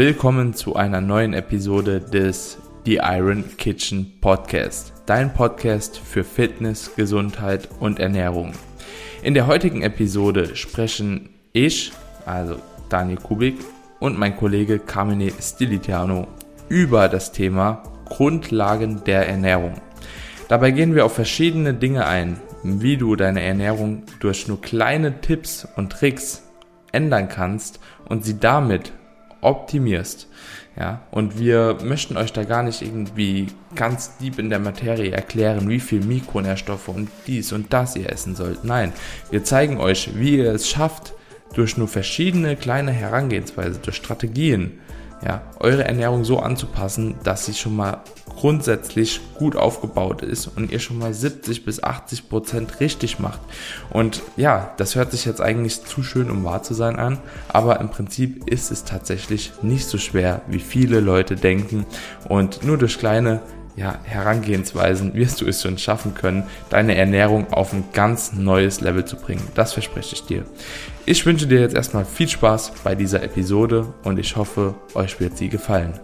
willkommen zu einer neuen Episode des The Iron Kitchen Podcast, dein Podcast für Fitness, Gesundheit und Ernährung. In der heutigen Episode sprechen ich, also Daniel Kubik und mein Kollege Carmine Stilitiano über das Thema Grundlagen der Ernährung. Dabei gehen wir auf verschiedene Dinge ein, wie du deine Ernährung durch nur kleine Tipps und Tricks ändern kannst und sie damit optimierst. Ja, und wir möchten euch da gar nicht irgendwie ganz deep in der Materie erklären, wie viel Mikronährstoffe und dies und das ihr essen sollt. Nein, wir zeigen euch, wie ihr es schafft, durch nur verschiedene kleine Herangehensweise, durch Strategien, ja, eure Ernährung so anzupassen, dass sie schon mal grundsätzlich gut aufgebaut ist und ihr schon mal 70 bis 80 Prozent richtig macht. Und ja, das hört sich jetzt eigentlich zu schön, um wahr zu sein an, aber im Prinzip ist es tatsächlich nicht so schwer, wie viele Leute denken und nur durch kleine ja, Herangehensweisen wirst du es schon schaffen können, deine Ernährung auf ein ganz neues Level zu bringen. Das verspreche ich dir. Ich wünsche dir jetzt erstmal viel Spaß bei dieser Episode und ich hoffe, euch wird sie gefallen.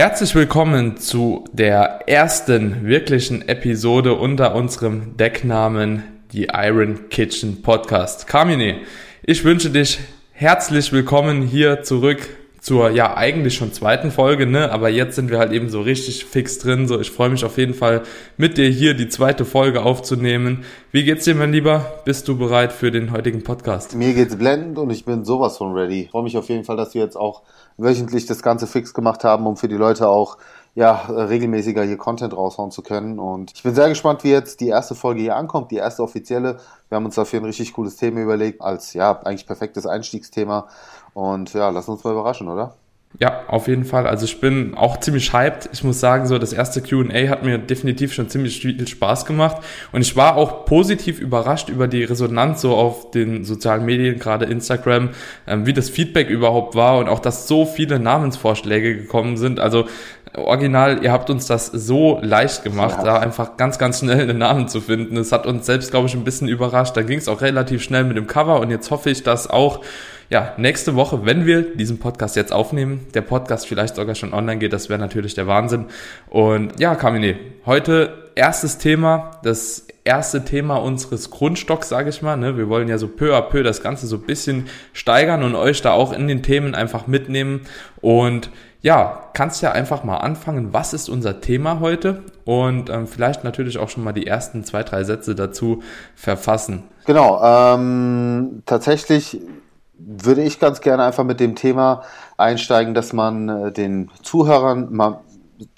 Herzlich willkommen zu der ersten wirklichen Episode unter unserem Decknamen die Iron Kitchen Podcast. Carmine, ich wünsche dich herzlich willkommen hier zurück zur ja eigentlich schon zweiten Folge, ne? Aber jetzt sind wir halt eben so richtig fix drin. So, ich freue mich auf jeden Fall mit dir hier die zweite Folge aufzunehmen. Wie geht's dir, mein Lieber? Bist du bereit für den heutigen Podcast? Mir geht's blendend und ich bin sowas von ready. Freue mich auf jeden Fall, dass wir jetzt auch wöchentlich das Ganze fix gemacht haben, um für die Leute auch ja, regelmäßiger hier Content raushauen zu können. Und ich bin sehr gespannt, wie jetzt die erste Folge hier ankommt, die erste offizielle. Wir haben uns dafür ein richtig cooles Thema überlegt, als ja, eigentlich perfektes Einstiegsthema. Und ja, lass uns mal überraschen, oder? Ja, auf jeden Fall. Also ich bin auch ziemlich hyped. Ich muss sagen, so das erste Q&A hat mir definitiv schon ziemlich viel Spaß gemacht und ich war auch positiv überrascht über die Resonanz so auf den sozialen Medien, gerade Instagram, ähm, wie das Feedback überhaupt war und auch, dass so viele Namensvorschläge gekommen sind. Also original, ihr habt uns das so leicht gemacht, ja. da einfach ganz, ganz schnell einen Namen zu finden. Es hat uns selbst, glaube ich, ein bisschen überrascht. Da ging es auch relativ schnell mit dem Cover und jetzt hoffe ich, dass auch ja, nächste Woche, wenn wir diesen Podcast jetzt aufnehmen, der Podcast vielleicht sogar schon online geht, das wäre natürlich der Wahnsinn. Und ja, Kamine, heute erstes Thema, das erste Thema unseres Grundstocks, sage ich mal. Ne? Wir wollen ja so peu à peu das Ganze so ein bisschen steigern und euch da auch in den Themen einfach mitnehmen. Und ja, kannst ja einfach mal anfangen, was ist unser Thema heute und ähm, vielleicht natürlich auch schon mal die ersten zwei, drei Sätze dazu verfassen. Genau, ähm, tatsächlich würde ich ganz gerne einfach mit dem Thema einsteigen, dass man äh, den Zuhörern mal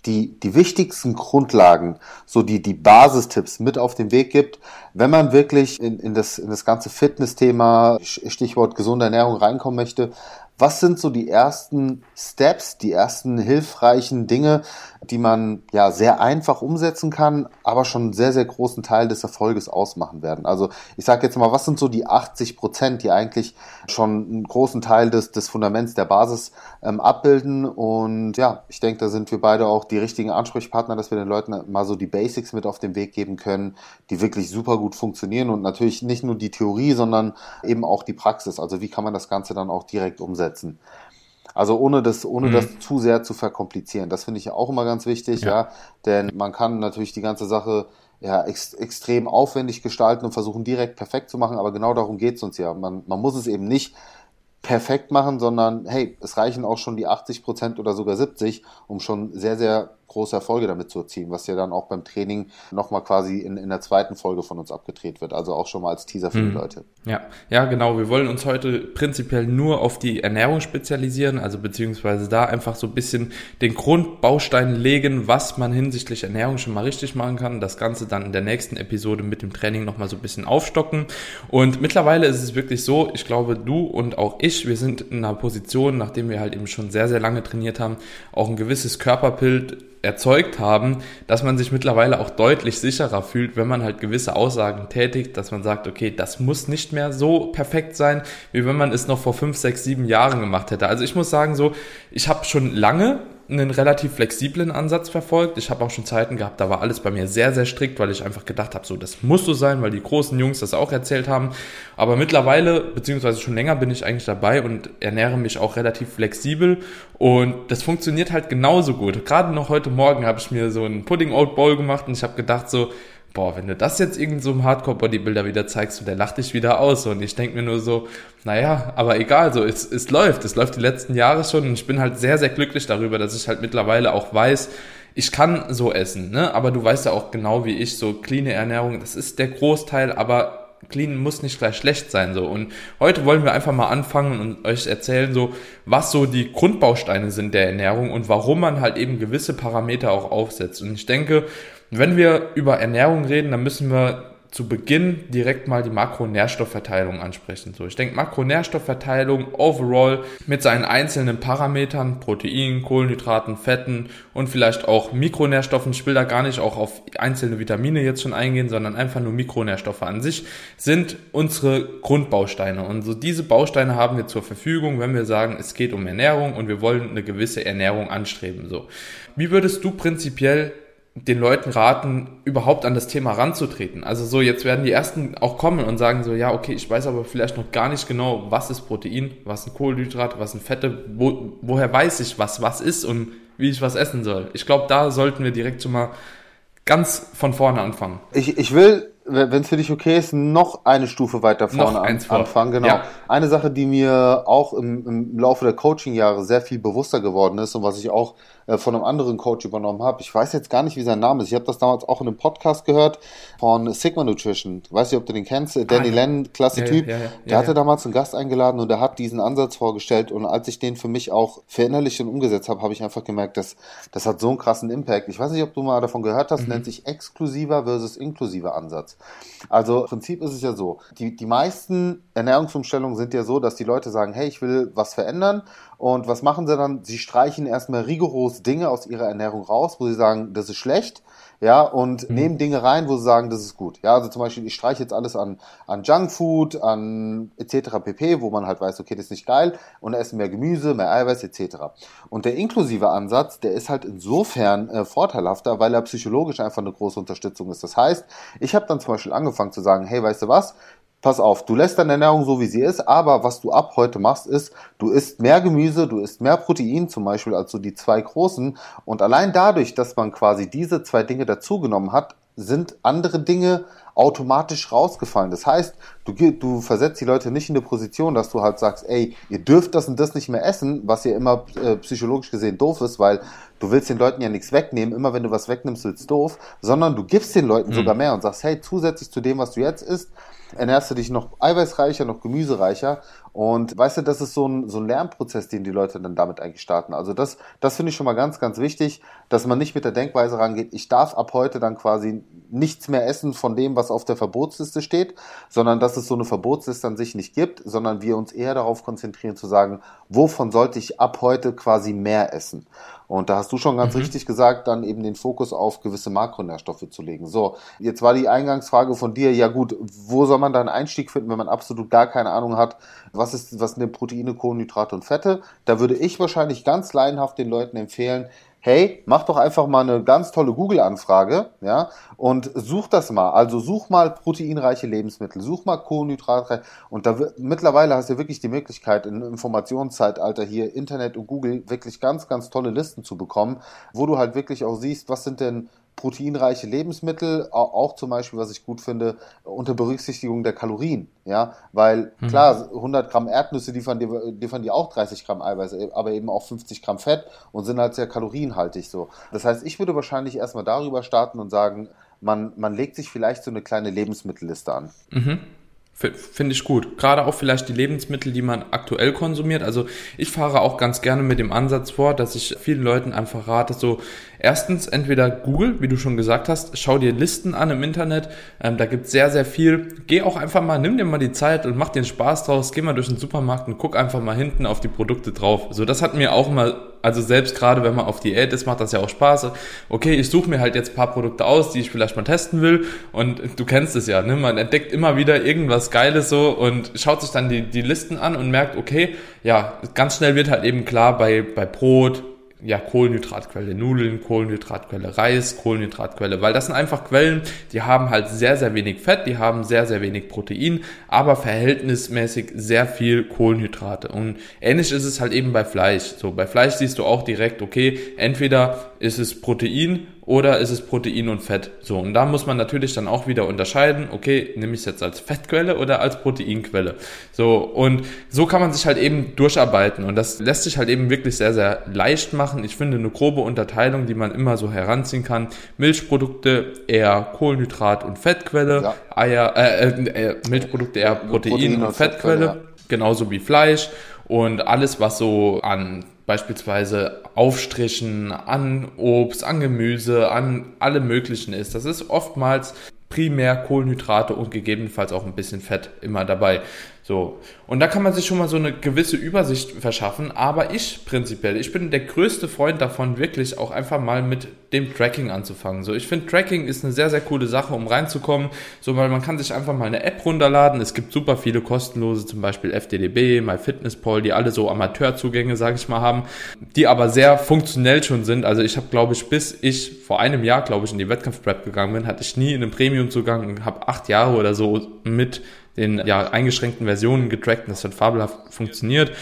die, die wichtigsten Grundlagen, so die, die Basistipps mit auf den Weg gibt, wenn man wirklich in, in, das, in das ganze Fitness-Thema, Stichwort gesunde Ernährung reinkommen möchte, was sind so die ersten Steps, die ersten hilfreichen Dinge, die man ja sehr einfach umsetzen kann, aber schon einen sehr, sehr großen Teil des Erfolges ausmachen werden? Also ich sage jetzt mal, was sind so die 80 Prozent, die eigentlich schon einen großen Teil des, des Fundaments der Basis ähm, abbilden? Und ja, ich denke, da sind wir beide auch die richtigen Ansprechpartner, dass wir den Leuten mal so die Basics mit auf den Weg geben können, die wirklich super gut funktionieren und natürlich nicht nur die Theorie, sondern eben auch die Praxis. Also wie kann man das Ganze dann auch direkt umsetzen? Umsetzen. Also ohne das, ohne mhm. das zu sehr zu verkomplizieren. Das finde ich auch immer ganz wichtig, ja. ja. Denn man kann natürlich die ganze Sache ja, ex extrem aufwendig gestalten und versuchen direkt perfekt zu machen, aber genau darum geht es uns ja. Man, man muss es eben nicht perfekt machen, sondern hey, es reichen auch schon die 80 Prozent oder sogar 70, um schon sehr, sehr große Erfolge damit zu erzielen, was ja dann auch beim Training nochmal quasi in, in der zweiten Folge von uns abgedreht wird. Also auch schon mal als Teaser für mhm. die Leute. Ja, ja, genau. Wir wollen uns heute prinzipiell nur auf die Ernährung spezialisieren, also beziehungsweise da einfach so ein bisschen den Grundbaustein legen, was man hinsichtlich Ernährung schon mal richtig machen kann. Das Ganze dann in der nächsten Episode mit dem Training nochmal so ein bisschen aufstocken. Und mittlerweile ist es wirklich so, ich glaube, du und auch ich, wir sind in einer Position, nachdem wir halt eben schon sehr, sehr lange trainiert haben, auch ein gewisses Körperbild erzeugt haben, dass man sich mittlerweile auch deutlich sicherer fühlt, wenn man halt gewisse Aussagen tätigt, dass man sagt, okay, das muss nicht mehr so perfekt sein, wie wenn man es noch vor fünf, sechs, sieben Jahren gemacht hätte. Also ich muss sagen, so, ich habe schon lange einen relativ flexiblen Ansatz verfolgt. Ich habe auch schon Zeiten gehabt, da war alles bei mir sehr, sehr strikt, weil ich einfach gedacht habe, so, das muss so sein, weil die großen Jungs das auch erzählt haben. Aber mittlerweile, beziehungsweise schon länger bin ich eigentlich dabei und ernähre mich auch relativ flexibel und das funktioniert halt genauso gut. Gerade noch heute Morgen habe ich mir so einen Pudding Oat Bowl gemacht und ich habe gedacht so, boah, wenn du das jetzt irgend so einem Hardcore-Bodybuilder wieder zeigst, der lacht dich wieder aus. Und ich denke mir nur so, naja, aber egal, so, es, es läuft. Es läuft die letzten Jahre schon und ich bin halt sehr, sehr glücklich darüber, dass ich halt mittlerweile auch weiß, ich kann so essen, ne? Aber du weißt ja auch genau wie ich, so clean Ernährung, das ist der Großteil, aber clean muss nicht gleich schlecht sein, so. Und heute wollen wir einfach mal anfangen und euch erzählen, so, was so die Grundbausteine sind der Ernährung und warum man halt eben gewisse Parameter auch aufsetzt. Und ich denke, wenn wir über Ernährung reden, dann müssen wir zu Beginn direkt mal die Makronährstoffverteilung ansprechen. So, ich denke, Makronährstoffverteilung overall mit seinen einzelnen Parametern, Protein, Kohlenhydraten, Fetten und vielleicht auch Mikronährstoffen. Ich will da gar nicht auch auf einzelne Vitamine jetzt schon eingehen, sondern einfach nur Mikronährstoffe an sich sind unsere Grundbausteine. Und so diese Bausteine haben wir zur Verfügung, wenn wir sagen, es geht um Ernährung und wir wollen eine gewisse Ernährung anstreben. So, wie würdest du prinzipiell den Leuten raten, überhaupt an das Thema ranzutreten. Also so, jetzt werden die ersten auch kommen und sagen so, ja, okay, ich weiß aber vielleicht noch gar nicht genau, was ist Protein, was sind Kohlenhydrate, was sind Fette, wo, woher weiß ich, was was ist und wie ich was essen soll. Ich glaube, da sollten wir direkt schon mal ganz von vorne anfangen. Ich, ich will wenn es für dich okay ist, noch eine Stufe weiter vorne an, anfangen. Genau. Ja. Eine Sache, die mir auch im, im Laufe der Coaching-Jahre sehr viel bewusster geworden ist und was ich auch äh, von einem anderen Coach übernommen habe. Ich weiß jetzt gar nicht, wie sein Name ist. Ich habe das damals auch in einem Podcast gehört von Sigma Nutrition. Ich weiß nicht, ob du den kennst. Danny ah, ja. Lennon, klasse ja, Typ. Ja, der hatte damals einen Gast eingeladen und der hat diesen Ansatz vorgestellt. Und als ich den für mich auch verinnerlicht und umgesetzt habe, habe ich einfach gemerkt, dass das hat so einen krassen Impact. Ich weiß nicht, ob du mal davon gehört hast. Mhm. Nennt sich exklusiver versus inklusiver Ansatz. Also im Prinzip ist es ja so. Die, die meisten Ernährungsumstellungen sind ja so, dass die Leute sagen, hey, ich will was verändern und was machen sie dann? Sie streichen erstmal rigoros Dinge aus ihrer Ernährung raus, wo sie sagen, das ist schlecht, ja, und mhm. nehmen Dinge rein, wo sie sagen, das ist gut. Ja, also zum Beispiel, ich streiche jetzt alles an, an Junkfood, an etc. pp, wo man halt weiß, okay, das ist nicht geil und essen mehr Gemüse, mehr Eiweiß etc. Und der inklusive Ansatz, der ist halt insofern äh, vorteilhafter, weil er psychologisch einfach eine große Unterstützung ist. Das heißt, ich habe dann zum Beispiel angefangen zu sagen, hey, weißt du was, pass auf, du lässt deine Ernährung so, wie sie ist, aber was du ab heute machst, ist, du isst mehr Gemüse, du isst mehr Protein zum Beispiel als so die zwei großen. Und allein dadurch, dass man quasi diese zwei Dinge dazugenommen hat, sind andere Dinge automatisch rausgefallen. Das heißt, du, du versetzt die Leute nicht in eine Position, dass du halt sagst, ey, ihr dürft das und das nicht mehr essen, was ja immer äh, psychologisch gesehen doof ist, weil du willst den Leuten ja nichts wegnehmen. Immer wenn du was wegnimmst, wird's doof, sondern du gibst den Leuten mhm. sogar mehr und sagst, hey, zusätzlich zu dem, was du jetzt isst, ernährst du dich noch eiweißreicher, noch gemüsereicher. Und weißt du, das ist so ein, so ein Lernprozess, den die Leute dann damit eigentlich starten. Also das, das finde ich schon mal ganz, ganz wichtig, dass man nicht mit der Denkweise rangeht, ich darf ab heute dann quasi nichts mehr essen von dem, was auf der Verbotsliste steht, sondern dass es so eine Verbotsliste an sich nicht gibt, sondern wir uns eher darauf konzentrieren zu sagen, wovon sollte ich ab heute quasi mehr essen. Und da hast du schon ganz mhm. richtig gesagt, dann eben den Fokus auf gewisse Makronährstoffe zu legen. So, jetzt war die Eingangsfrage von dir, ja gut, wo soll man da einen Einstieg finden, wenn man absolut gar keine Ahnung hat, was ist, was sind denn Proteine, Kohlenhydrate und Fette? Da würde ich wahrscheinlich ganz laienhaft den Leuten empfehlen, hey, mach doch einfach mal eine ganz tolle Google-Anfrage, ja, und such das mal. Also such mal proteinreiche Lebensmittel, such mal Kohlenhydratreich. Und da mittlerweile hast du wirklich die Möglichkeit, im Informationszeitalter hier Internet und Google wirklich ganz, ganz tolle Listen zu bekommen, wo du halt wirklich auch siehst, was sind denn proteinreiche Lebensmittel, auch zum Beispiel, was ich gut finde, unter Berücksichtigung der Kalorien, ja, weil mhm. klar, 100 Gramm Erdnüsse liefern dir, liefern dir auch 30 Gramm Eiweiß, aber eben auch 50 Gramm Fett und sind halt sehr kalorienhaltig so. Das heißt, ich würde wahrscheinlich erstmal darüber starten und sagen, man, man legt sich vielleicht so eine kleine Lebensmittelliste an. Mhm. Finde ich gut. Gerade auch vielleicht die Lebensmittel, die man aktuell konsumiert. Also ich fahre auch ganz gerne mit dem Ansatz vor, dass ich vielen Leuten einfach rate, so erstens entweder Google, wie du schon gesagt hast, schau dir Listen an im Internet, ähm, da gibt's sehr, sehr viel. Geh auch einfach mal, nimm dir mal die Zeit und mach dir Spaß draus, geh mal durch den Supermarkt und guck einfach mal hinten auf die Produkte drauf. So, das hat mir auch mal also selbst gerade wenn man auf Diät ist, macht das ja auch Spaß. Okay, ich suche mir halt jetzt paar Produkte aus, die ich vielleicht mal testen will. Und du kennst es ja, ne? Man entdeckt immer wieder irgendwas Geiles so und schaut sich dann die, die Listen an und merkt, okay, ja, ganz schnell wird halt eben klar bei, bei Brot, ja, Kohlenhydratquelle, Nudeln, Kohlenhydratquelle, Reis, Kohlenhydratquelle, weil das sind einfach Quellen, die haben halt sehr, sehr wenig Fett, die haben sehr, sehr wenig Protein, aber verhältnismäßig sehr viel Kohlenhydrate. Und ähnlich ist es halt eben bei Fleisch. So, bei Fleisch siehst du auch direkt, okay, entweder ist es Protein oder ist es Protein und Fett? So, und da muss man natürlich dann auch wieder unterscheiden, okay, nehme ich es jetzt als Fettquelle oder als Proteinquelle? So, und so kann man sich halt eben durcharbeiten und das lässt sich halt eben wirklich sehr, sehr leicht machen. Ich finde eine grobe Unterteilung, die man immer so heranziehen kann. Milchprodukte eher Kohlenhydrat- und Fettquelle, ja. Eier, äh, äh, äh Milchprodukte eher Protein, Protein und, und Fettquelle, Fettquelle ja. genauso wie Fleisch und alles, was so an beispielsweise Aufstrichen, an Obst, an Gemüse, an alle möglichen ist. Das ist oftmals primär Kohlenhydrate und gegebenenfalls auch ein bisschen Fett immer dabei. So. Und da kann man sich schon mal so eine gewisse Übersicht verschaffen. Aber ich prinzipiell, ich bin der größte Freund davon, wirklich auch einfach mal mit dem Tracking anzufangen. So, ich finde Tracking ist eine sehr, sehr coole Sache, um reinzukommen. So, weil man kann sich einfach mal eine App runterladen. Es gibt super viele kostenlose, zum Beispiel FDDB, MyFitnessPal, die alle so Amateurzugänge, sage ich mal, haben, die aber sehr funktionell schon sind. Also ich habe, glaube ich, bis ich vor einem Jahr, glaube ich, in die Wettkampfprep gegangen bin, hatte ich nie in einem Premium-Zugang und habe acht Jahre oder so mit den ja, eingeschränkten Versionen getrackt und das hat fabelhaft funktioniert.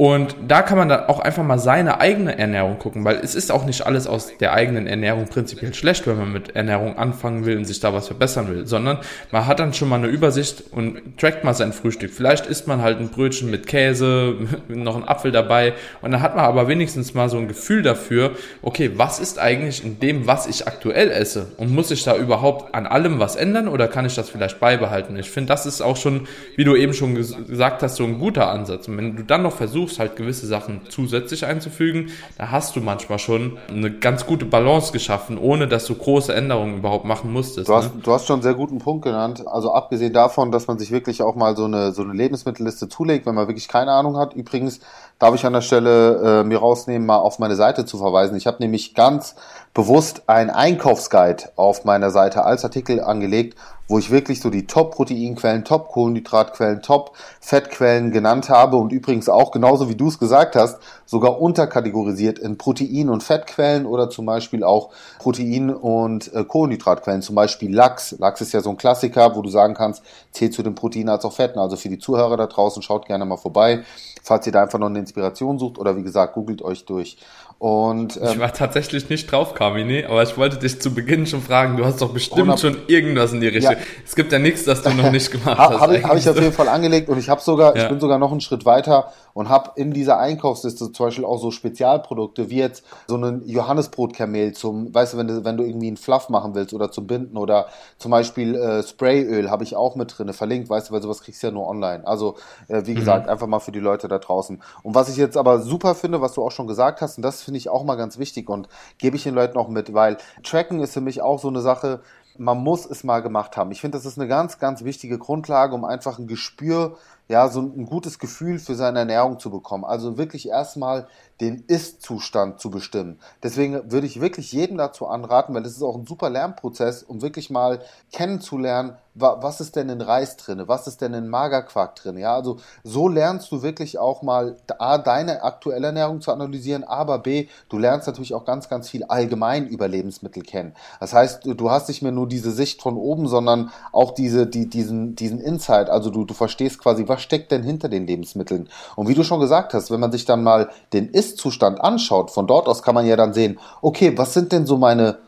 Und da kann man dann auch einfach mal seine eigene Ernährung gucken, weil es ist auch nicht alles aus der eigenen Ernährung prinzipiell schlecht, wenn man mit Ernährung anfangen will und sich da was verbessern will, sondern man hat dann schon mal eine Übersicht und trackt mal sein Frühstück. Vielleicht isst man halt ein Brötchen mit Käse, noch ein Apfel dabei und dann hat man aber wenigstens mal so ein Gefühl dafür, okay, was ist eigentlich in dem, was ich aktuell esse und muss ich da überhaupt an allem was ändern oder kann ich das vielleicht beibehalten? Ich finde, das ist auch schon, wie du eben schon gesagt hast, so ein guter Ansatz. Und wenn du dann noch versuchst, versuchst halt gewisse Sachen zusätzlich einzufügen, da hast du manchmal schon eine ganz gute Balance geschaffen, ohne dass du große Änderungen überhaupt machen musstest. Du hast, ne? du hast schon einen sehr guten Punkt genannt. Also abgesehen davon, dass man sich wirklich auch mal so eine, so eine Lebensmittelliste zulegt, wenn man wirklich keine Ahnung hat. Übrigens darf ich an der Stelle äh, mir rausnehmen, mal auf meine Seite zu verweisen. Ich habe nämlich ganz bewusst ein Einkaufsguide auf meiner Seite als Artikel angelegt, wo ich wirklich so die Top-Proteinquellen, Top-Kohlenhydratquellen, Top-Fettquellen genannt habe und übrigens auch genauso wie du es gesagt hast, sogar unterkategorisiert in Protein- und Fettquellen oder zum Beispiel auch Protein- und äh, Kohlenhydratquellen, zum Beispiel Lachs. Lachs ist ja so ein Klassiker, wo du sagen kannst, zählt zu den Proteinen als auch Fetten. Also für die Zuhörer da draußen, schaut gerne mal vorbei, falls ihr da einfach noch eine Inspiration sucht oder wie gesagt, googelt euch durch. Und, ähm, ich war tatsächlich nicht drauf, Carmine, aber ich wollte dich zu Beginn schon fragen, du hast doch bestimmt schon irgendwas in die Richtung. Ja. Es gibt ja nichts, das du noch nicht gemacht hast. Habe ich, hab ich auf jeden Fall angelegt und ich habe sogar, ja. ich bin sogar noch einen Schritt weiter und habe in dieser Einkaufsliste zum Beispiel auch so Spezialprodukte wie jetzt so ein Johannesbrotkamel zum, weißt du, wenn du, wenn du irgendwie einen Fluff machen willst oder zum Binden oder zum Beispiel äh, Sprayöl habe ich auch mit drin, verlinkt, weißt du, weil sowas kriegst du ja nur online. Also äh, wie mhm. gesagt, einfach mal für die Leute da draußen. Und was ich jetzt aber super finde, was du auch schon gesagt hast, und das finde ich auch mal ganz wichtig und gebe ich den Leuten auch mit, weil Tracken ist für mich auch so eine Sache, man muss es mal gemacht haben. Ich finde, das ist eine ganz, ganz wichtige Grundlage, um einfach ein Gespür ja, so ein gutes Gefühl für seine Ernährung zu bekommen. Also wirklich erstmal den Ist-Zustand zu bestimmen. Deswegen würde ich wirklich jedem dazu anraten, weil das ist auch ein super Lernprozess, um wirklich mal kennenzulernen, was ist denn in Reis drin, was ist denn in Magerquark drin. Ja, also so lernst du wirklich auch mal A, deine aktuelle Ernährung zu analysieren, aber B, du lernst natürlich auch ganz, ganz viel allgemein über Lebensmittel kennen. Das heißt, du hast nicht mehr nur diese Sicht von oben, sondern auch diese, die, diesen, diesen Insight. Also du, du verstehst quasi, was steckt denn hinter den Lebensmitteln. Und wie du schon gesagt hast, wenn man sich dann mal den Ist ist-Zustand anschaut, von dort aus kann man ja dann sehen, okay, was sind denn so meine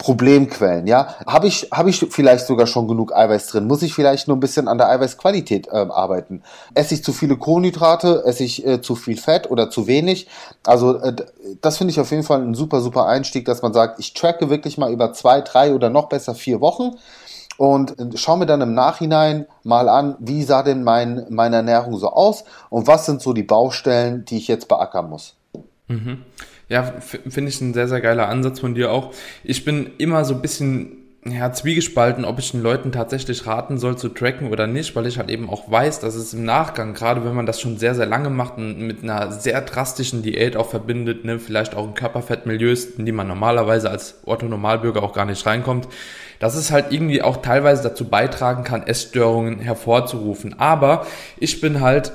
Problemquellen, ja? Habe ich, habe ich vielleicht sogar schon genug Eiweiß drin? Muss ich vielleicht nur ein bisschen an der Eiweißqualität äh, arbeiten? Esse ich zu viele Kohlenhydrate? Esse ich äh, zu viel Fett oder zu wenig? Also, äh, das finde ich auf jeden Fall ein super, super Einstieg, dass man sagt, ich tracke wirklich mal über zwei, drei oder noch besser vier Wochen und schaue mir dann im Nachhinein mal an, wie sah denn mein, meine Ernährung so aus und was sind so die Baustellen, die ich jetzt beackern muss. Mhm. Ja, finde ich ein sehr, sehr geiler Ansatz von dir auch. Ich bin immer so ein bisschen ja, zwiegespalten, ob ich den Leuten tatsächlich raten soll zu tracken oder nicht, weil ich halt eben auch weiß, dass es im Nachgang, gerade wenn man das schon sehr, sehr lange macht und mit einer sehr drastischen Diät auch verbindet, ne, vielleicht auch in Körperfettmilieus, in die man normalerweise als Otto-Normalbürger auch gar nicht reinkommt, dass es halt irgendwie auch teilweise dazu beitragen kann, Essstörungen hervorzurufen. Aber ich bin halt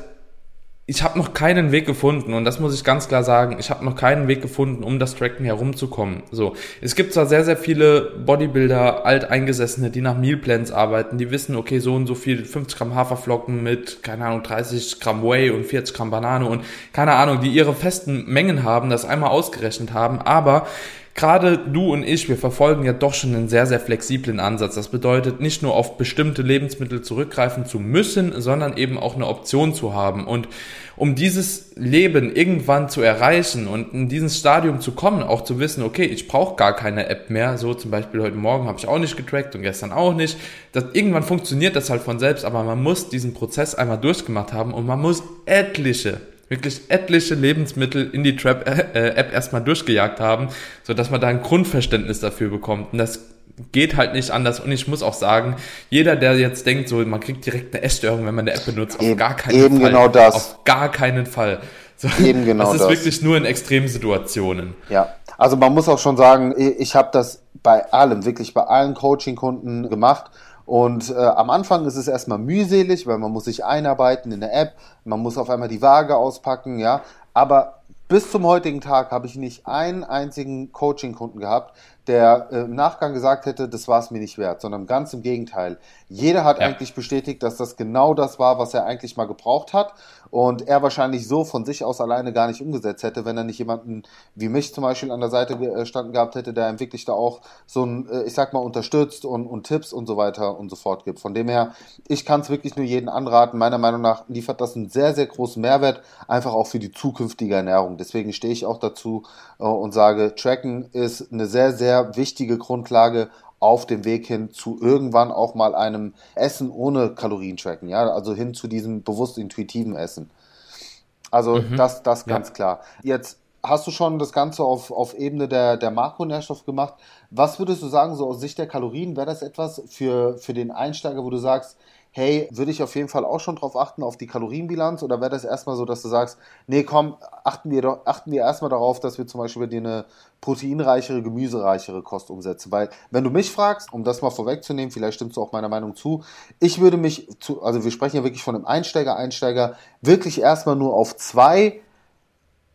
ich habe noch keinen Weg gefunden und das muss ich ganz klar sagen, ich habe noch keinen Weg gefunden, um das Tracken herumzukommen. So, es gibt zwar sehr sehr viele Bodybuilder, alteingesessene, die nach Mealplans arbeiten, die wissen, okay, so und so viel 50 Gramm Haferflocken mit keine Ahnung 30 Gramm Whey und 40 Gramm Banane und keine Ahnung, die ihre festen Mengen haben, das einmal ausgerechnet haben, aber gerade du und ich, wir verfolgen ja doch schon einen sehr, sehr flexiblen Ansatz. Das bedeutet, nicht nur auf bestimmte Lebensmittel zurückgreifen zu müssen, sondern eben auch eine Option zu haben. Und um dieses Leben irgendwann zu erreichen und in dieses Stadium zu kommen, auch zu wissen, okay, ich brauche gar keine App mehr, so zum Beispiel heute Morgen habe ich auch nicht getrackt und gestern auch nicht. Das, irgendwann funktioniert das halt von selbst, aber man muss diesen Prozess einmal durchgemacht haben und man muss etliche wirklich etliche Lebensmittel in die Trap-App erstmal durchgejagt haben, so dass man da ein Grundverständnis dafür bekommt. Und das geht halt nicht anders. Und ich muss auch sagen, jeder, der jetzt denkt, so man kriegt direkt eine Essstörung, wenn man eine App benutzt, auf gar keinen eben Fall. Genau das. Auf gar keinen Fall. So, eben genau das ist das. wirklich nur in Extremsituationen. Ja, also man muss auch schon sagen, ich habe das bei allem, wirklich bei allen Coaching-Kunden gemacht und äh, am Anfang ist es erstmal mühselig, weil man muss sich einarbeiten in der App, man muss auf einmal die Waage auspacken, ja. Aber bis zum heutigen Tag habe ich nicht einen einzigen Coaching-Kunden gehabt, der äh, im Nachgang gesagt hätte, das war es mir nicht wert, sondern ganz im Gegenteil. Jeder hat ja. eigentlich bestätigt, dass das genau das war, was er eigentlich mal gebraucht hat und er wahrscheinlich so von sich aus alleine gar nicht umgesetzt hätte, wenn er nicht jemanden wie mich zum Beispiel an der Seite gestanden äh, gehabt hätte, der ihm wirklich da auch so ein, äh, ich sag mal, unterstützt und, und Tipps und so weiter und so fort gibt. Von dem her, ich kann es wirklich nur jedem anraten. Meiner Meinung nach liefert das einen sehr, sehr großen Mehrwert, einfach auch für die zukünftige Ernährung. Deswegen stehe ich auch dazu äh, und sage, Tracken ist eine sehr, sehr sehr wichtige Grundlage auf dem Weg hin zu irgendwann auch mal einem Essen ohne Kalorientracken, ja, also hin zu diesem bewusst intuitiven Essen. Also mhm. das, das ganz ja. klar. Jetzt hast du schon das Ganze auf, auf Ebene der, der Makronährstoff gemacht. Was würdest du sagen, so aus Sicht der Kalorien, wäre das etwas für, für den Einsteiger, wo du sagst, hey, würde ich auf jeden Fall auch schon drauf achten, auf die Kalorienbilanz? Oder wäre das erstmal so, dass du sagst, nee, komm, achten wir doch, achten wir erstmal darauf, dass wir zum Beispiel bei dir eine proteinreichere, gemüsereichere Kost umsetzen? Weil, wenn du mich fragst, um das mal vorwegzunehmen, vielleicht stimmst du auch meiner Meinung zu, ich würde mich zu, also wir sprechen ja wirklich von einem Einsteiger, Einsteiger, wirklich erstmal nur auf zwei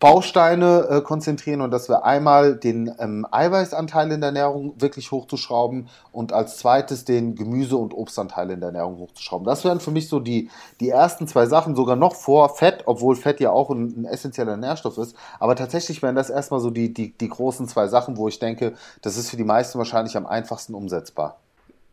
Bausteine äh, konzentrieren und dass wir einmal den ähm, Eiweißanteil in der Ernährung wirklich hochzuschrauben und als zweites den Gemüse- und Obstanteil in der Ernährung hochzuschrauben. Das wären für mich so die, die ersten zwei Sachen, sogar noch vor Fett, obwohl Fett ja auch ein, ein essentieller Nährstoff ist. Aber tatsächlich wären das erstmal so die, die, die großen zwei Sachen, wo ich denke, das ist für die meisten wahrscheinlich am einfachsten umsetzbar.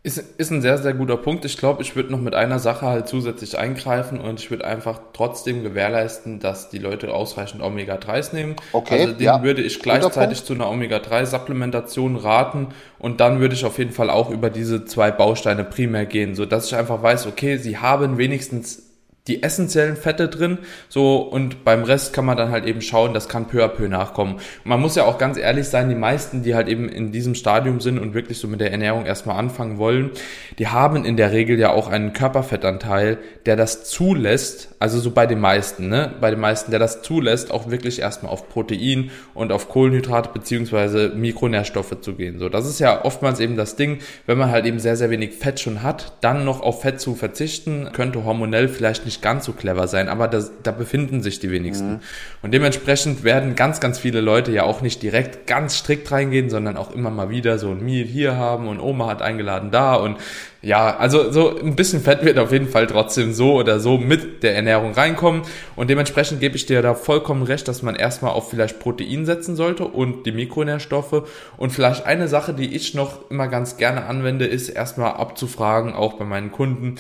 Ist, ist ein sehr, sehr guter Punkt. Ich glaube, ich würde noch mit einer Sache halt zusätzlich eingreifen und ich würde einfach trotzdem gewährleisten, dass die Leute ausreichend Omega-3s nehmen. Okay. Also denen ja. würde ich gleichzeitig zu einer Omega-3-Supplementation raten und dann würde ich auf jeden Fall auch über diese zwei Bausteine primär gehen, so dass ich einfach weiß, okay, sie haben wenigstens die essentiellen Fette drin, so und beim Rest kann man dann halt eben schauen, das kann peu à peu nachkommen. Und man muss ja auch ganz ehrlich sein, die meisten, die halt eben in diesem Stadium sind und wirklich so mit der Ernährung erstmal anfangen wollen, die haben in der Regel ja auch einen Körperfettanteil, der das zulässt, also so bei den meisten, ne, bei den meisten, der das zulässt, auch wirklich erstmal auf Protein und auf Kohlenhydrate beziehungsweise Mikronährstoffe zu gehen. So, das ist ja oftmals eben das Ding, wenn man halt eben sehr, sehr wenig Fett schon hat, dann noch auf Fett zu verzichten, könnte hormonell vielleicht nicht nicht ganz so clever sein, aber das, da befinden sich die wenigsten. Mhm. Und dementsprechend werden ganz, ganz viele Leute ja auch nicht direkt ganz strikt reingehen, sondern auch immer mal wieder so ein Meal hier haben und Oma hat eingeladen da und ja, also so ein bisschen Fett wird auf jeden Fall trotzdem so oder so mit der Ernährung reinkommen und dementsprechend gebe ich dir da vollkommen recht, dass man erstmal auf vielleicht Protein setzen sollte und die Mikronährstoffe und vielleicht eine Sache, die ich noch immer ganz gerne anwende, ist erstmal abzufragen, auch bei meinen Kunden,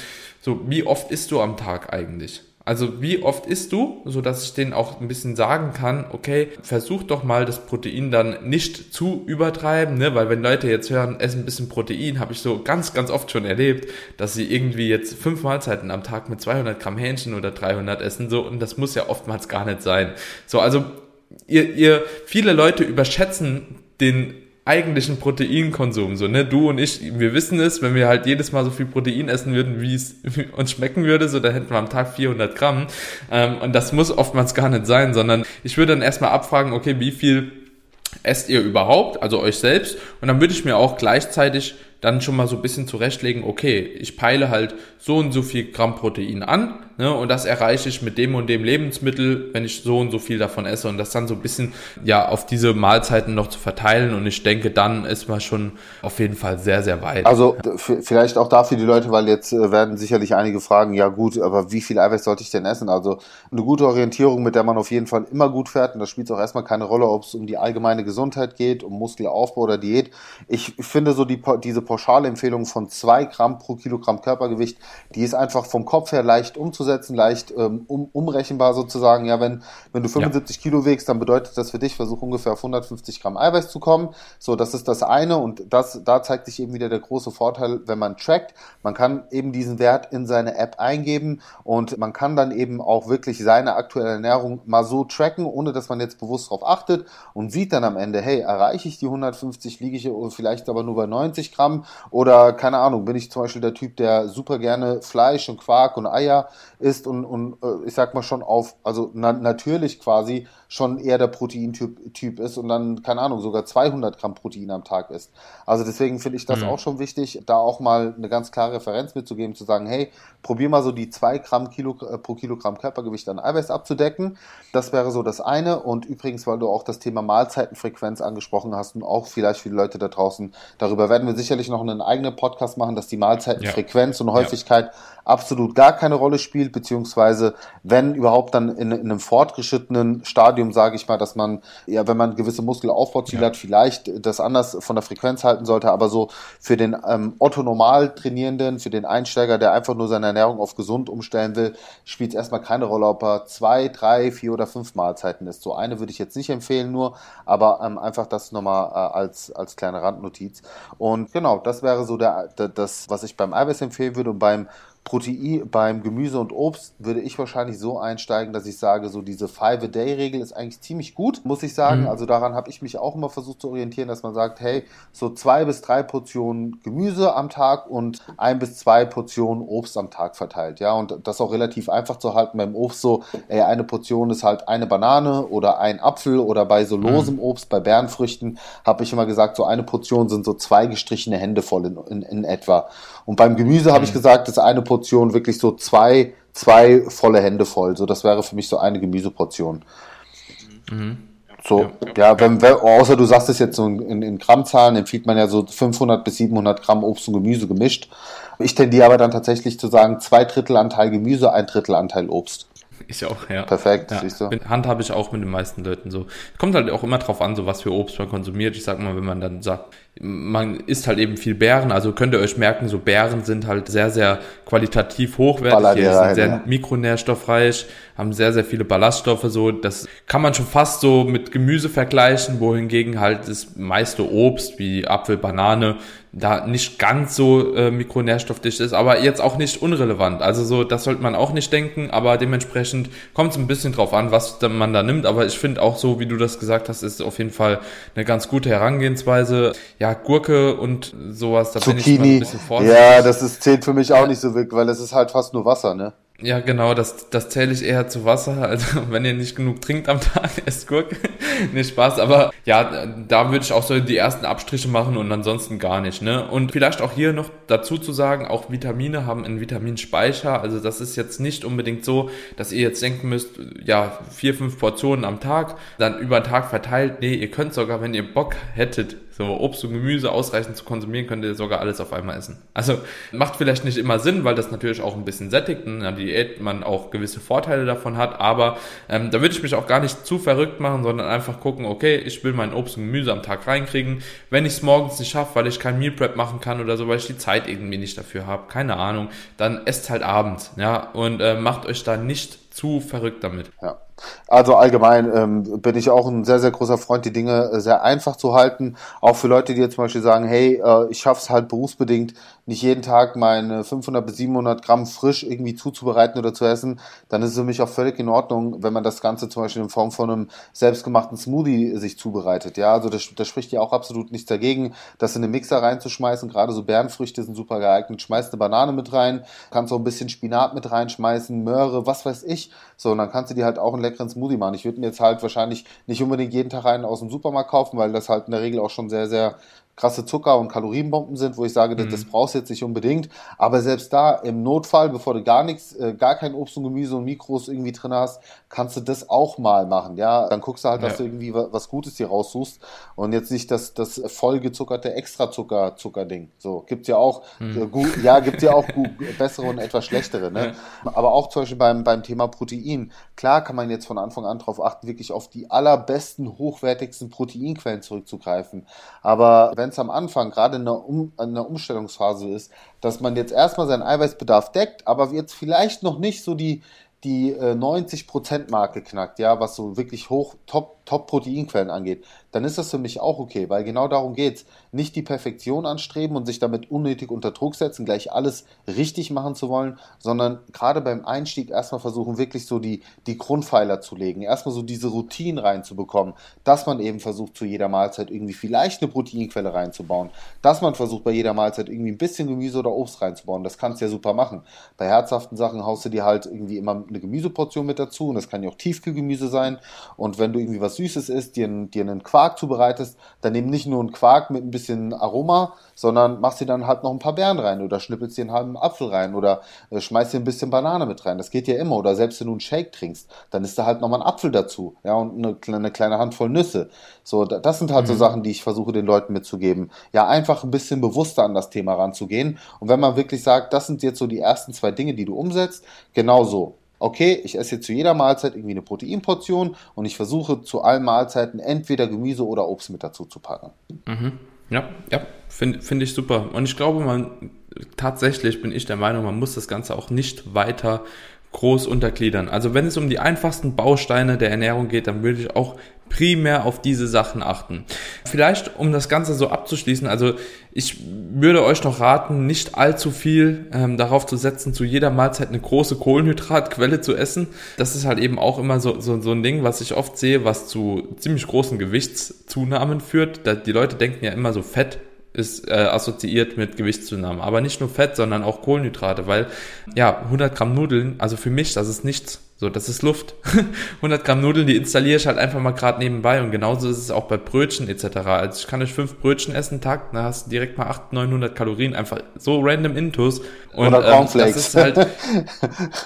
so wie oft isst du am Tag eigentlich? Also wie oft isst du, so dass ich denen auch ein bisschen sagen kann, okay, versuch doch mal das Protein dann nicht zu übertreiben, ne? weil wenn Leute jetzt hören, essen ein bisschen Protein, habe ich so ganz, ganz oft schon erlebt, dass sie irgendwie jetzt fünf Mahlzeiten am Tag mit 200 Gramm Hähnchen oder 300 essen, so und das muss ja oftmals gar nicht sein. So, also ihr, ihr viele Leute überschätzen den eigentlichen Proteinkonsum. So, ne, du und ich, wir wissen es, wenn wir halt jedes Mal so viel Protein essen würden, wie es uns schmecken würde, so, da hätten wir am Tag 400 Gramm. Ähm, und das muss oftmals gar nicht sein, sondern ich würde dann erstmal abfragen, okay, wie viel esst ihr überhaupt, also euch selbst? Und dann würde ich mir auch gleichzeitig dann schon mal so ein bisschen zurechtlegen, okay, ich peile halt so und so viel Gramm Protein an, ne, und das erreiche ich mit dem und dem Lebensmittel, wenn ich so und so viel davon esse und das dann so ein bisschen, ja, auf diese Mahlzeiten noch zu verteilen und ich denke, dann ist man schon auf jeden Fall sehr, sehr weit. Also vielleicht auch dafür die Leute, weil jetzt äh, werden sicherlich einige fragen, ja gut, aber wie viel Eiweiß sollte ich denn essen? Also eine gute Orientierung, mit der man auf jeden Fall immer gut fährt und da spielt es auch erstmal keine Rolle, ob es um die allgemeine Gesundheit geht, um Muskelaufbau oder Diät. Ich finde so die, diese pauschale Empfehlung von zwei Gramm pro Kilogramm Körpergewicht, die ist einfach vom Kopf her leicht umzusetzen, leicht ähm, um, umrechenbar sozusagen. Ja, wenn, wenn du 75 ja. Kilo wägst, dann bedeutet das für dich, versuch ungefähr auf 150 Gramm Eiweiß zu kommen. So, das ist das eine und das, da zeigt sich eben wieder der große Vorteil, wenn man trackt. Man kann eben diesen Wert in seine App eingeben und man kann dann eben auch wirklich seine aktuelle Ernährung mal so tracken, ohne dass man jetzt bewusst darauf achtet und sieht dann am Ende, hey, erreiche ich die 150, liege ich vielleicht aber nur bei 90 Gramm oder keine Ahnung, bin ich zum Beispiel der Typ, der super gerne Fleisch und Quark und Eier isst und, und äh, ich sag mal schon auf, also na natürlich quasi schon eher der Proteintyp typ ist und dann, keine Ahnung, sogar 200 Gramm Protein am Tag isst. Also deswegen finde ich das mhm. auch schon wichtig, da auch mal eine ganz klare Referenz mitzugeben, zu sagen, hey, probier mal so die 2 Gramm Kilo, äh, pro Kilogramm Körpergewicht an Eiweiß abzudecken. Das wäre so das eine. Und übrigens, weil du auch das Thema Mahlzeitenfrequenz angesprochen hast und auch vielleicht viele Leute da draußen, darüber werden wir sicherlich noch einen eigenen Podcast machen, dass die Mahlzeitenfrequenz ja. und Häufigkeit ja absolut gar keine Rolle spielt, beziehungsweise wenn überhaupt dann in, in einem fortgeschrittenen Stadium, sage ich mal, dass man, ja, wenn man gewisse Muskelaufbauziele ja. hat, vielleicht das anders von der Frequenz halten sollte, aber so für den ähm, Otto-Normal-Trainierenden, für den Einsteiger, der einfach nur seine Ernährung auf gesund umstellen will, spielt es erstmal keine Rolle, ob er zwei, drei, vier oder fünf Mahlzeiten isst. So eine würde ich jetzt nicht empfehlen nur, aber ähm, einfach das nochmal äh, als, als kleine Randnotiz. Und genau, das wäre so der, der, das, was ich beim Eiweiß empfehlen würde und beim Protein beim Gemüse und Obst würde ich wahrscheinlich so einsteigen, dass ich sage, so diese Five-A-Day-Regel ist eigentlich ziemlich gut, muss ich sagen. Mhm. Also daran habe ich mich auch immer versucht zu orientieren, dass man sagt, hey, so zwei bis drei Portionen Gemüse am Tag und ein bis zwei Portionen Obst am Tag verteilt. Ja, und das auch relativ einfach zu halten beim Obst so, ey, eine Portion ist halt eine Banane oder ein Apfel oder bei so losem mhm. Obst, bei Bärenfrüchten, habe ich immer gesagt, so eine Portion sind so zwei gestrichene Hände voll in, in, in etwa. Und beim Gemüse mhm. habe ich gesagt, ist eine Portion wirklich so zwei, zwei volle Hände voll. So, das wäre für mich so eine Gemüseportion. Mhm. So, ja, ja, ja wenn, wenn, außer du sagst es jetzt so in, in Grammzahlen, empfiehlt man ja so 500 bis 700 Gramm Obst und Gemüse gemischt. Ich tendiere aber dann tatsächlich zu sagen, zwei Drittel Anteil Gemüse, ein Drittel Anteil Obst. Ich auch, ja. Perfekt, ja. siehst du. Hand habe ich auch mit den meisten Leuten so. Kommt halt auch immer drauf an, so was für Obst man konsumiert. Ich sag mal, wenn man dann sagt, man isst halt eben viel Beeren, also könnt ihr euch merken, so Beeren sind halt sehr, sehr qualitativ hochwertig, die sind sehr ja. mikronährstoffreich, haben sehr, sehr viele Ballaststoffe, so, das kann man schon fast so mit Gemüse vergleichen, wohingegen halt das meiste Obst wie Apfel, Banane da nicht ganz so äh, mikronährstoffdicht ist, aber jetzt auch nicht unrelevant. Also so, das sollte man auch nicht denken, aber dementsprechend kommt es ein bisschen drauf an, was man da nimmt. Aber ich finde auch so, wie du das gesagt hast, ist auf jeden Fall eine ganz gute Herangehensweise. Ja, Gurke und sowas, da Zucchini. bin ich mal ein bisschen vorsichtig. Ja, das ist, zählt für mich auch nicht so wirklich, weil es ist halt fast nur Wasser, ne? Ja, genau, das, das zähle ich eher zu Wasser. Also wenn ihr nicht genug trinkt am Tag, esst Gurke. nicht Spaß, aber ja, da würde ich auch so die ersten Abstriche machen und ansonsten gar nicht. Ne? Und vielleicht auch hier noch dazu zu sagen, auch Vitamine haben einen Vitaminspeicher. Also das ist jetzt nicht unbedingt so, dass ihr jetzt denken müsst, ja, vier, fünf Portionen am Tag, dann über den Tag verteilt. Nee, ihr könnt sogar, wenn ihr Bock hättet, so Obst und Gemüse ausreichend zu konsumieren, könnt ihr sogar alles auf einmal essen. Also macht vielleicht nicht immer Sinn, weil das natürlich auch ein bisschen sättigt und in der Diät man auch gewisse Vorteile davon hat, aber ähm, da würde ich mich auch gar nicht zu verrückt machen, sondern einfach gucken, okay, ich will mein Obst und Gemüse am Tag reinkriegen. Wenn ich es morgens nicht schaffe, weil ich kein Meal Prep machen kann oder so, weil ich die Zeit irgendwie nicht dafür habe, keine Ahnung, dann esst halt abends, ja, und äh, macht euch da nicht zu verrückt damit. Ja. Also allgemein ähm, bin ich auch ein sehr, sehr großer Freund, die Dinge äh, sehr einfach zu halten. Auch für Leute, die jetzt zum Beispiel sagen, hey, äh, ich schaffe es halt berufsbedingt, nicht jeden Tag meine 500 bis 700 Gramm frisch irgendwie zuzubereiten oder zu essen, dann ist es für mich auch völlig in Ordnung, wenn man das Ganze zum Beispiel in Form von einem selbstgemachten Smoothie sich zubereitet. Ja, also das, das spricht ja auch absolut nichts dagegen, das in den Mixer reinzuschmeißen. Gerade so Bärenfrüchte sind super geeignet. Schmeißt eine Banane mit rein, kannst auch ein bisschen Spinat mit reinschmeißen, Möhre, was weiß ich. So, und dann kannst du dir halt auch einen leckeren Smoothie machen. Ich würde ihn jetzt halt wahrscheinlich nicht unbedingt jeden Tag einen aus dem Supermarkt kaufen, weil das halt in der Regel auch schon sehr, sehr krasse Zucker- und Kalorienbomben sind, wo ich sage, mhm. das, brauchst du jetzt nicht unbedingt. Aber selbst da im Notfall, bevor du gar nichts, äh, gar kein Obst und Gemüse und Mikros irgendwie drin hast, kannst du das auch mal machen. Ja, dann guckst du halt, dass ja. du irgendwie was Gutes hier raussuchst und jetzt nicht das, das vollgezuckerte Extrazucker-Zucker-Ding. So, gibt's ja auch, mhm. äh, gut, ja, gibt's ja auch gut, bessere und etwas schlechtere, ne? Aber auch zum Beispiel beim, beim Thema Protein. Klar kann man jetzt von Anfang an darauf achten, wirklich auf die allerbesten, hochwertigsten Proteinquellen zurückzugreifen. Aber wenn es am Anfang gerade in einer, um, in einer Umstellungsphase ist, dass man jetzt erstmal seinen Eiweißbedarf deckt, aber jetzt vielleicht noch nicht so die, die äh, 90%-Marke knackt, ja, was so wirklich hoch, top, Top-Proteinquellen angeht, dann ist das für mich auch okay, weil genau darum geht's. Nicht die Perfektion anstreben und sich damit unnötig unter Druck setzen, gleich alles richtig machen zu wollen, sondern gerade beim Einstieg erstmal versuchen, wirklich so die, die Grundpfeiler zu legen, erstmal so diese Routinen reinzubekommen, dass man eben versucht, zu jeder Mahlzeit irgendwie vielleicht eine Proteinquelle reinzubauen, dass man versucht, bei jeder Mahlzeit irgendwie ein bisschen Gemüse oder Obst reinzubauen. Das kannst du ja super machen. Bei herzhaften Sachen haust du dir halt irgendwie immer eine Gemüseportion mit dazu und das kann ja auch Tiefkühlgemüse sein. Und wenn du irgendwie was Süßes isst, dir, dir einen Quark zubereitest, dann nimm nicht nur einen Quark mit ein bisschen Aroma, sondern machst dir dann halt noch ein paar Beeren rein oder schnippelst dir einen halben Apfel rein oder äh, schmeißt dir ein bisschen Banane mit rein. Das geht ja immer. Oder selbst wenn du einen Shake trinkst, dann ist da halt nochmal ein Apfel dazu, ja, und eine, eine kleine Handvoll Nüsse. So, das sind halt mhm. so Sachen, die ich versuche den Leuten mitzugeben. Ja, einfach ein bisschen bewusster an das Thema ranzugehen. Und wenn man wirklich sagt, das sind jetzt so die ersten zwei Dinge, die du umsetzt, genau so okay, ich esse jetzt zu jeder Mahlzeit irgendwie eine Proteinportion und ich versuche zu allen Mahlzeiten entweder Gemüse oder Obst mit dazu zu packen. Mhm. Ja, ja, finde find ich super. Und ich glaube, man tatsächlich bin ich der Meinung, man muss das Ganze auch nicht weiter groß untergliedern. Also wenn es um die einfachsten Bausteine der Ernährung geht, dann würde ich auch primär auf diese Sachen achten. Vielleicht, um das Ganze so abzuschließen, also ich würde euch noch raten, nicht allzu viel ähm, darauf zu setzen, zu jeder Mahlzeit eine große Kohlenhydratquelle zu essen. Das ist halt eben auch immer so, so, so ein Ding, was ich oft sehe, was zu ziemlich großen Gewichtszunahmen führt. Da, die Leute denken ja immer so Fett ist äh, assoziiert mit Gewichtszunahme. Aber nicht nur Fett, sondern auch Kohlenhydrate, weil ja, 100 Gramm Nudeln, also für mich, das ist nichts. So, das ist Luft. 100 Gramm Nudeln, die installiere ich halt einfach mal gerade nebenbei und genauso ist es auch bei Brötchen etc. Also ich kann euch fünf Brötchen essen Tag, da hast du direkt mal 800, 900 Kalorien, einfach so random Intus. Und Oder Cornflakes. Ähm, das ist halt,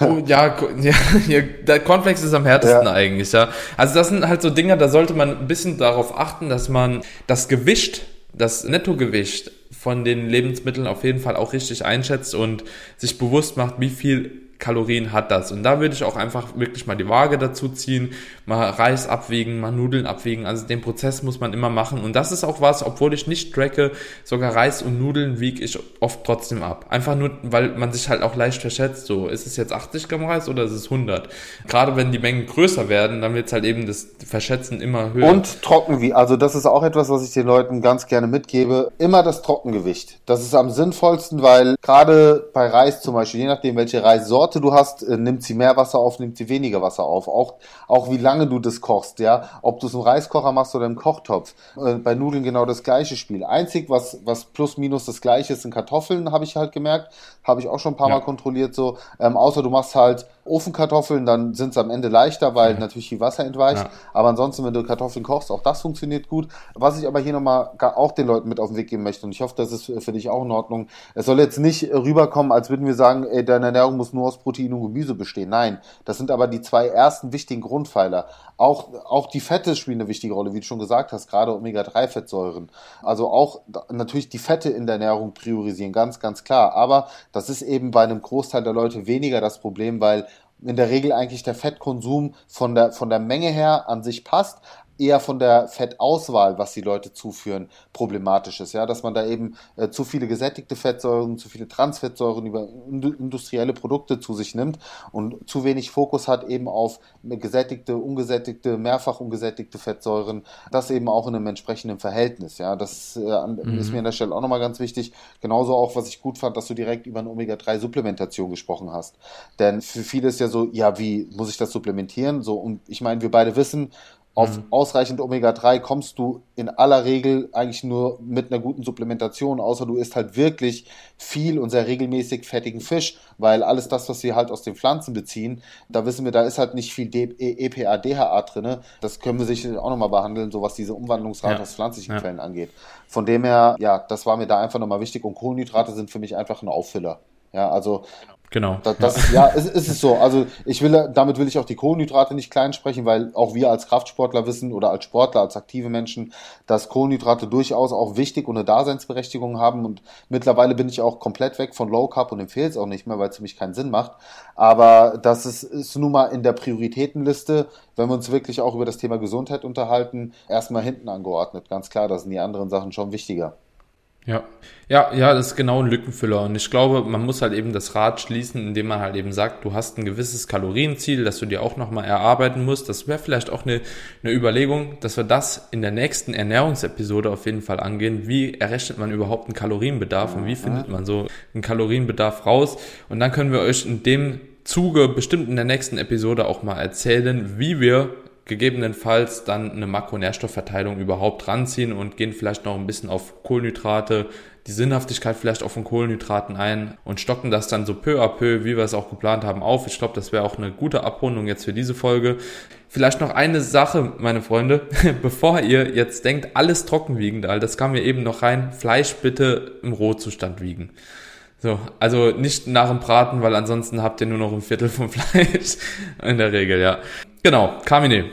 oh, ja, ja, ja, der Cornflakes ist am härtesten ja. eigentlich, ja. Also das sind halt so Dinge, da sollte man ein bisschen darauf achten, dass man das Gewicht das Nettogewicht von den Lebensmitteln auf jeden Fall auch richtig einschätzt und sich bewusst macht, wie viel Kalorien hat das. Und da würde ich auch einfach wirklich mal die Waage dazu ziehen, mal Reis abwägen, mal Nudeln abwägen. Also den Prozess muss man immer machen. Und das ist auch was, obwohl ich nicht tracke, sogar Reis und Nudeln wiege ich oft trotzdem ab. Einfach nur, weil man sich halt auch leicht verschätzt. So, ist es jetzt 80 Gramm Reis oder ist es 100? Gerade wenn die Mengen größer werden, dann wird es halt eben das Verschätzen immer höher. Und trocken wie, also das ist auch etwas, was ich den Leuten ganz gerne mitgebe. Immer das Trockengewicht. Das ist am sinnvollsten, weil gerade bei Reis zum Beispiel, je nachdem welche Reissorte Sorte du hast, äh, nimmt sie mehr Wasser auf, nimmt sie weniger Wasser auf. Auch, auch wie lange du das kochst, ja. Ob du es im Reiskocher machst oder im Kochtopf. Äh, bei Nudeln genau das gleiche Spiel. Einzig, was, was plus minus das gleiche ist, sind Kartoffeln, habe ich halt gemerkt. Habe ich auch schon ein paar ja. Mal kontrolliert so. Ähm, außer du machst halt Ofenkartoffeln, dann sind es am Ende leichter, weil mhm. natürlich viel Wasser entweicht. Ja. Aber ansonsten, wenn du Kartoffeln kochst, auch das funktioniert gut. Was ich aber hier nochmal auch den Leuten mit auf den Weg geben möchte, und ich hoffe, das ist für dich auch in Ordnung. Es soll jetzt nicht rüberkommen, als würden wir sagen, ey, deine Ernährung muss nur aus Protein und Gemüse bestehen. Nein, das sind aber die zwei ersten wichtigen Grundpfeiler. Auch, auch die Fette spielen eine wichtige Rolle, wie du schon gesagt hast, gerade Omega-3-Fettsäuren. Also auch natürlich die Fette in der Ernährung priorisieren, ganz, ganz klar. Aber das ist eben bei einem Großteil der Leute weniger das Problem, weil in der Regel eigentlich der Fettkonsum von der, von der Menge her an sich passt, eher von der Fettauswahl, was die Leute zuführen, problematisch ist. Ja, dass man da eben äh, zu viele gesättigte Fettsäuren, zu viele Transfettsäuren über industrielle Produkte zu sich nimmt und zu wenig Fokus hat eben auf gesättigte, ungesättigte, mehrfach ungesättigte Fettsäuren, das eben auch in einem entsprechenden Verhältnis. Ja, das äh, mhm. ist mir an der Stelle auch nochmal ganz wichtig. Genauso auch, was ich gut fand, dass du direkt über eine Omega-3-Supplementation gesprochen hast. Denn für viele ist ja so, ja, wie muss ich das supplementieren? So, und ich meine, wir beide wissen, Auf mhm. ausreichend Omega-3 kommst du in aller Regel eigentlich nur mit einer guten Supplementation, außer du isst halt wirklich viel und sehr regelmäßig fettigen Fisch, weil alles das, was wir halt aus den Pflanzen beziehen, da wissen wir, da ist halt nicht viel EPA, DHA drin. Das können wir sicher auch nochmal behandeln, so was diese Umwandlungsrate ja. aus pflanzlichen ja. Quellen angeht. Von dem her, ja, das war mir da einfach nochmal wichtig und Kohlenhydrate sind für mich einfach ein Auffüller. Ja, also Genau. Das, das, ja, ja es, es ist so. Also ich will, damit will ich auch die Kohlenhydrate nicht klein sprechen, weil auch wir als Kraftsportler wissen oder als Sportler, als aktive Menschen, dass Kohlenhydrate durchaus auch wichtig und eine Daseinsberechtigung haben. Und mittlerweile bin ich auch komplett weg von Low Carb und empfehle es auch nicht mehr, weil es für mich keinen Sinn macht. Aber das ist, ist nun mal in der Prioritätenliste, wenn wir uns wirklich auch über das Thema Gesundheit unterhalten, erstmal hinten angeordnet. Ganz klar, da sind die anderen Sachen schon wichtiger. Ja, ja, ja, das ist genau ein Lückenfüller. Und ich glaube, man muss halt eben das Rad schließen, indem man halt eben sagt, du hast ein gewisses Kalorienziel, das du dir auch nochmal erarbeiten musst. Das wäre vielleicht auch eine, eine Überlegung, dass wir das in der nächsten Ernährungsepisode auf jeden Fall angehen. Wie errechnet man überhaupt einen Kalorienbedarf und wie findet man so einen Kalorienbedarf raus? Und dann können wir euch in dem Zuge bestimmt in der nächsten Episode auch mal erzählen, wie wir gegebenenfalls dann eine Makronährstoffverteilung überhaupt ranziehen und gehen vielleicht noch ein bisschen auf Kohlenhydrate, die Sinnhaftigkeit vielleicht auch von Kohlenhydraten ein und stocken das dann so peu à peu, wie wir es auch geplant haben, auf. Ich glaube, das wäre auch eine gute Abrundung jetzt für diese Folge. Vielleicht noch eine Sache, meine Freunde, bevor ihr jetzt denkt, alles trocken wiegen, das kam mir eben noch rein, Fleisch bitte im Rohzustand wiegen. So, also nicht nach dem Braten, weil ansonsten habt ihr nur noch ein Viertel vom Fleisch. In der Regel, ja. Genau, Kamine.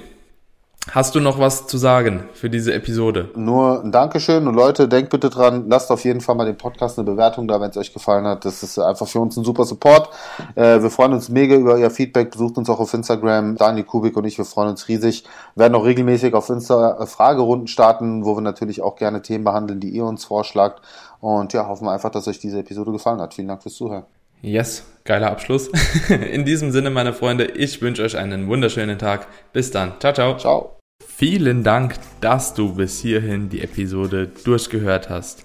Hast du noch was zu sagen für diese Episode? Nur ein Dankeschön und Leute, denkt bitte dran, lasst auf jeden Fall mal den Podcast eine Bewertung da, wenn es euch gefallen hat. Das ist einfach für uns ein super Support. Äh, wir freuen uns mega über euer Feedback. Besucht uns auch auf Instagram. Daniel Kubik und ich, wir freuen uns riesig. Wir werden auch regelmäßig auf Insta äh, Fragerunden starten, wo wir natürlich auch gerne Themen behandeln, die ihr uns vorschlagt. Und ja, hoffen wir einfach, dass euch diese Episode gefallen hat. Vielen Dank fürs Zuhören. Yes, geiler Abschluss. In diesem Sinne, meine Freunde, ich wünsche euch einen wunderschönen Tag. Bis dann. Ciao, ciao. Ciao. Vielen Dank, dass du bis hierhin die Episode durchgehört hast.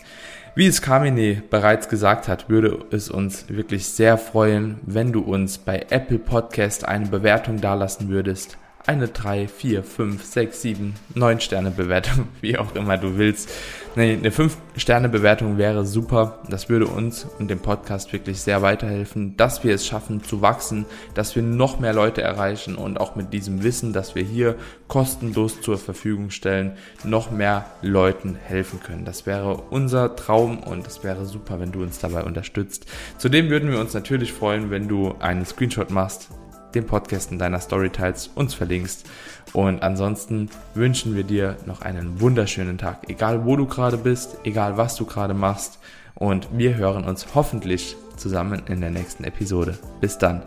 Wie es Kamine bereits gesagt hat, würde es uns wirklich sehr freuen, wenn du uns bei Apple Podcast eine Bewertung dalassen würdest eine 3, 4, 5, 6, 7, 9 Sterne Bewertung, wie auch immer du willst. Nee, eine 5 Sterne Bewertung wäre super. Das würde uns und dem Podcast wirklich sehr weiterhelfen, dass wir es schaffen zu wachsen, dass wir noch mehr Leute erreichen und auch mit diesem Wissen, dass wir hier kostenlos zur Verfügung stellen, noch mehr Leuten helfen können. Das wäre unser Traum und es wäre super, wenn du uns dabei unterstützt. Zudem würden wir uns natürlich freuen, wenn du einen Screenshot machst den Podcast in deiner Story teilst, uns verlinkst. Und ansonsten wünschen wir dir noch einen wunderschönen Tag, egal wo du gerade bist, egal was du gerade machst. Und wir hören uns hoffentlich zusammen in der nächsten Episode. Bis dann.